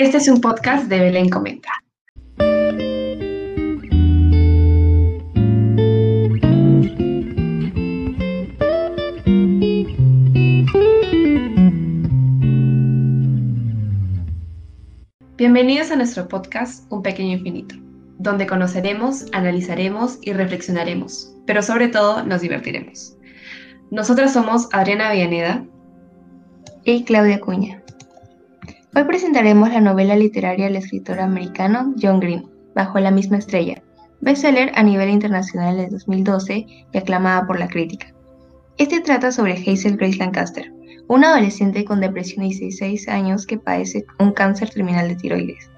Este es un podcast de Belén Comenta. Bienvenidos a nuestro podcast Un Pequeño Infinito, donde conoceremos, analizaremos y reflexionaremos, pero sobre todo nos divertiremos. Nosotras somos Adriana Villaneda y Claudia Cuña. Hoy presentaremos la novela literaria del escritor americano John Green, Bajo la misma estrella, bestseller a nivel internacional de 2012 y aclamada por la crítica. Este trata sobre Hazel Grace Lancaster, una adolescente con depresión de 16 años que padece un cáncer terminal de tiroides.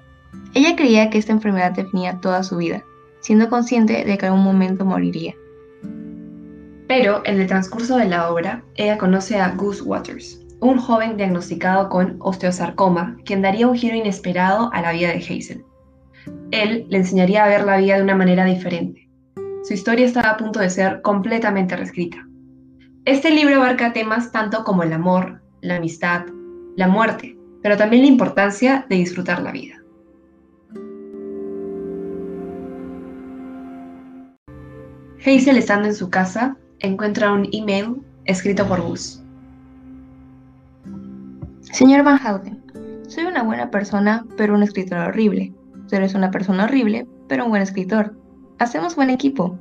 Ella creía que esta enfermedad definía toda su vida, siendo consciente de que en algún momento moriría. Pero en el transcurso de la obra, ella conoce a Goose Waters, un joven diagnosticado con osteosarcoma, quien daría un giro inesperado a la vida de Hazel. Él le enseñaría a ver la vida de una manera diferente. Su historia estaba a punto de ser completamente reescrita. Este libro abarca temas tanto como el amor, la amistad, la muerte, pero también la importancia de disfrutar la vida. Hazel, estando en su casa, encuentra un email escrito por Gus. Señor Van Houten, soy una buena persona, pero un escritor horrible. Tú eres una persona horrible, pero un buen escritor. Hacemos buen equipo.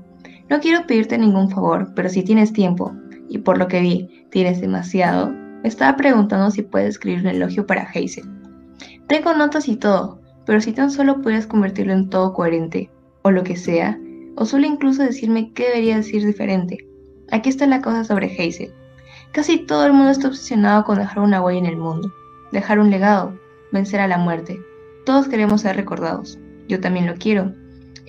No quiero pedirte ningún favor, pero si tienes tiempo, y por lo que vi, tienes demasiado, estaba preguntando si puedes escribir un elogio para Hazel. Tengo notas y todo, pero si tan solo pudieras convertirlo en todo coherente, o lo que sea, o solo incluso decirme qué debería decir diferente. Aquí está la cosa sobre Hazel. Casi todo el mundo está obsesionado con dejar una huella en el mundo, dejar un legado, vencer a la muerte. Todos queremos ser recordados. Yo también lo quiero.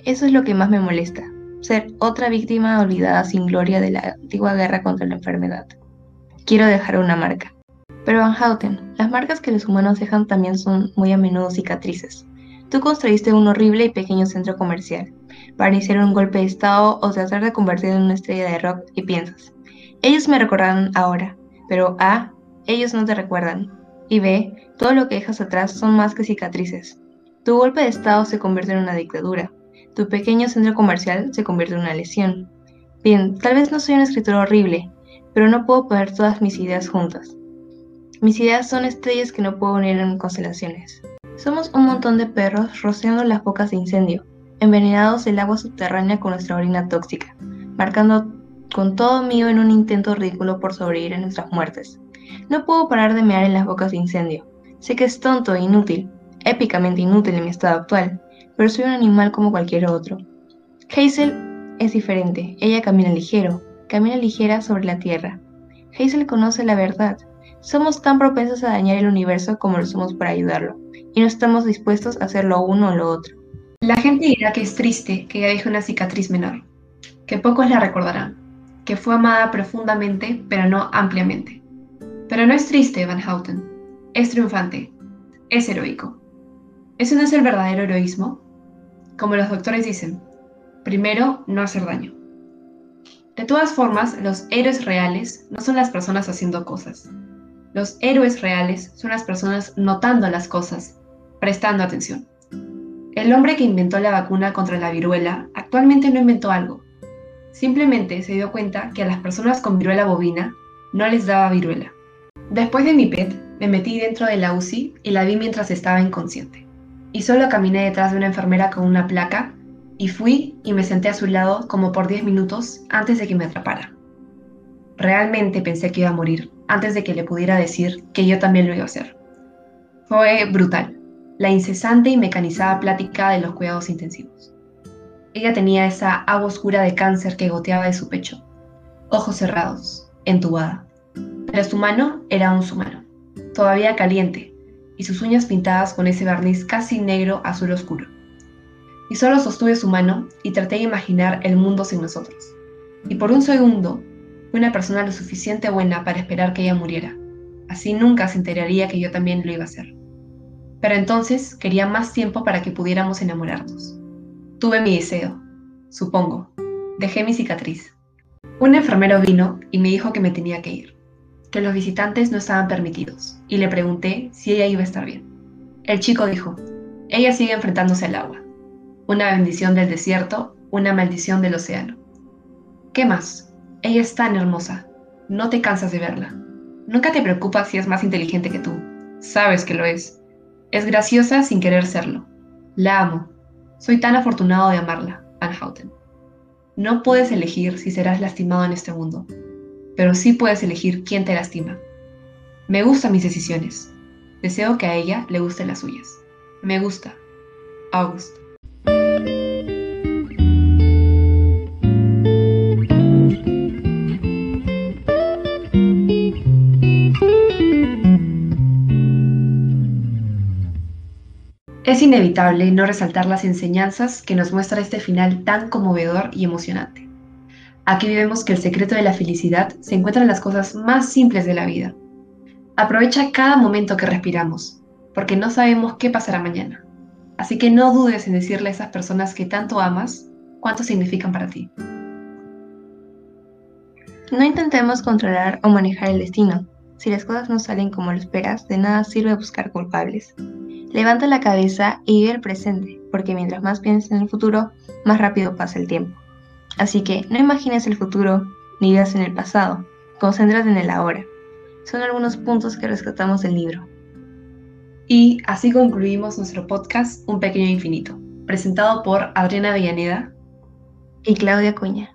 Eso es lo que más me molesta, ser otra víctima olvidada sin gloria de la antigua guerra contra la enfermedad. Quiero dejar una marca. Pero Van Houten, las marcas que los humanos dejan también son muy a menudo cicatrices. Tú construiste un horrible y pequeño centro comercial para iniciar un golpe de estado o tratar de convertirte en una estrella de rock y piensas, ellos me recordarán ahora, pero A, ellos no te recuerdan. Y B, todo lo que dejas atrás son más que cicatrices. Tu golpe de estado se convierte en una dictadura. Tu pequeño centro comercial se convierte en una lesión. Bien, tal vez no soy un escritor horrible, pero no puedo poner todas mis ideas juntas. Mis ideas son estrellas que no puedo unir en constelaciones. Somos un montón de perros rociando las bocas de incendio, envenenados del agua subterránea con nuestra orina tóxica, marcando con todo mío en un intento ridículo por sobrevivir a nuestras muertes. No puedo parar de mear en las bocas de incendio. Sé que es tonto e inútil, épicamente inútil en mi estado actual, pero soy un animal como cualquier otro. Hazel es diferente, ella camina ligero, camina ligera sobre la tierra. Hazel conoce la verdad. Somos tan propensos a dañar el universo como lo somos para ayudarlo, y no estamos dispuestos a hacer lo uno o lo otro. La gente dirá que es triste que ella deje una cicatriz menor, que pocos la recordarán, que fue amada profundamente, pero no ampliamente. Pero no es triste, Van Houten. Es triunfante. Es heroico. ¿Ese no es el verdadero heroísmo? Como los doctores dicen, primero, no hacer daño. De todas formas, los héroes reales no son las personas haciendo cosas. Los héroes reales son las personas notando las cosas, prestando atención. El hombre que inventó la vacuna contra la viruela actualmente no inventó algo, Simplemente se dio cuenta que a las personas con viruela bovina no les daba viruela. Después de mi PET, me metí dentro de la UCI y la vi mientras estaba inconsciente. Y solo caminé detrás de una enfermera con una placa y fui y me senté a su lado como por 10 minutos antes de que me atrapara. Realmente pensé que iba a morir antes de que le pudiera decir que yo también lo iba a hacer. Fue brutal, la incesante y mecanizada plática de los cuidados intensivos. Ella tenía esa agua oscura de cáncer que goteaba de su pecho, ojos cerrados, entubada. Pero su mano era aún su mano, todavía caliente, y sus uñas pintadas con ese barniz casi negro azul oscuro. Y solo sostuve su mano y traté de imaginar el mundo sin nosotros. Y por un segundo fui una persona lo suficiente buena para esperar que ella muriera. Así nunca se enteraría que yo también lo iba a hacer. Pero entonces quería más tiempo para que pudiéramos enamorarnos. Tuve mi deseo, supongo. Dejé mi cicatriz. Un enfermero vino y me dijo que me tenía que ir, que los visitantes no estaban permitidos, y le pregunté si ella iba a estar bien. El chico dijo, ella sigue enfrentándose al agua. Una bendición del desierto, una maldición del océano. ¿Qué más? Ella es tan hermosa. No te cansas de verla. Nunca te preocupas si es más inteligente que tú. Sabes que lo es. Es graciosa sin querer serlo. La amo. Soy tan afortunado de amarla, Van Houten. No puedes elegir si serás lastimado en este mundo, pero sí puedes elegir quién te lastima. Me gustan mis decisiones. Deseo que a ella le gusten las suyas. Me gusta. August. Es inevitable no resaltar las enseñanzas que nos muestra este final tan conmovedor y emocionante. Aquí vemos que el secreto de la felicidad se encuentra en las cosas más simples de la vida. Aprovecha cada momento que respiramos, porque no sabemos qué pasará mañana. Así que no dudes en decirle a esas personas que tanto amas cuánto significan para ti. No intentemos controlar o manejar el destino. Si las cosas no salen como lo esperas, de nada sirve buscar culpables. Levanta la cabeza y vive el presente, porque mientras más pienses en el futuro, más rápido pasa el tiempo. Así que no imagines el futuro ni vivas en el pasado, concéntrate en el ahora. Son algunos puntos que rescatamos del libro. Y así concluimos nuestro podcast Un Pequeño Infinito, presentado por Adriana Villaneda y Claudia Cuña.